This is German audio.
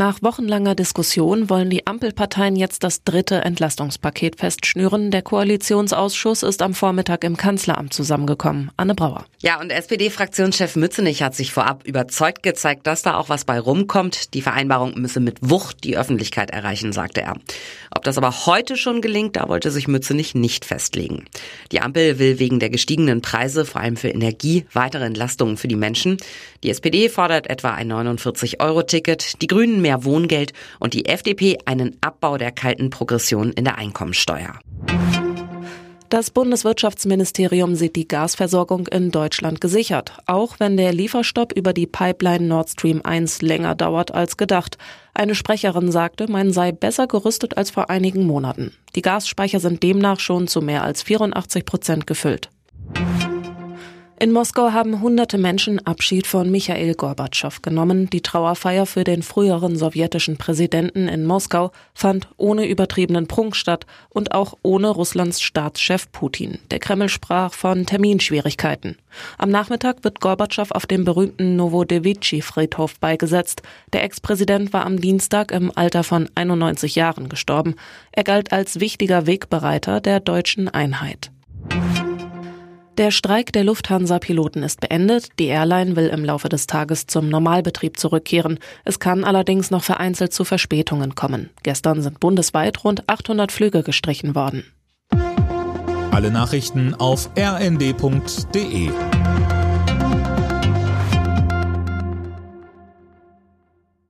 Nach wochenlanger Diskussion wollen die Ampelparteien jetzt das dritte Entlastungspaket festschnüren. Der Koalitionsausschuss ist am Vormittag im Kanzleramt zusammengekommen. Anne Brauer. Ja, und SPD-Fraktionschef Mützenich hat sich vorab überzeugt gezeigt, dass da auch was bei rumkommt. Die Vereinbarung müsse mit Wucht die Öffentlichkeit erreichen, sagte er. Ob das aber heute schon gelingt, da wollte sich Mützenich nicht festlegen. Die Ampel will wegen der gestiegenen Preise, vor allem für Energie, weitere Entlastungen für die Menschen. Die SPD fordert etwa ein 49-Euro-Ticket, die Grünen mehr Wohngeld und die FDP einen Abbau der kalten Progression in der Einkommensteuer. Das Bundeswirtschaftsministerium sieht die Gasversorgung in Deutschland gesichert, auch wenn der Lieferstopp über die Pipeline Nord Stream 1 länger dauert als gedacht. Eine Sprecherin sagte, man sei besser gerüstet als vor einigen Monaten. Die Gasspeicher sind demnach schon zu mehr als 84 Prozent gefüllt. In Moskau haben hunderte Menschen Abschied von Michael Gorbatschow genommen. Die Trauerfeier für den früheren sowjetischen Präsidenten in Moskau fand ohne übertriebenen Prunk statt und auch ohne Russlands Staatschef Putin. Der Kreml sprach von Terminschwierigkeiten. Am Nachmittag wird Gorbatschow auf dem berühmten Novodevitschi-Friedhof beigesetzt. Der Ex-Präsident war am Dienstag im Alter von 91 Jahren gestorben. Er galt als wichtiger Wegbereiter der deutschen Einheit. Der Streik der Lufthansa-Piloten ist beendet. Die Airline will im Laufe des Tages zum Normalbetrieb zurückkehren. Es kann allerdings noch vereinzelt zu Verspätungen kommen. Gestern sind bundesweit rund 800 Flüge gestrichen worden. Alle Nachrichten auf rnd.de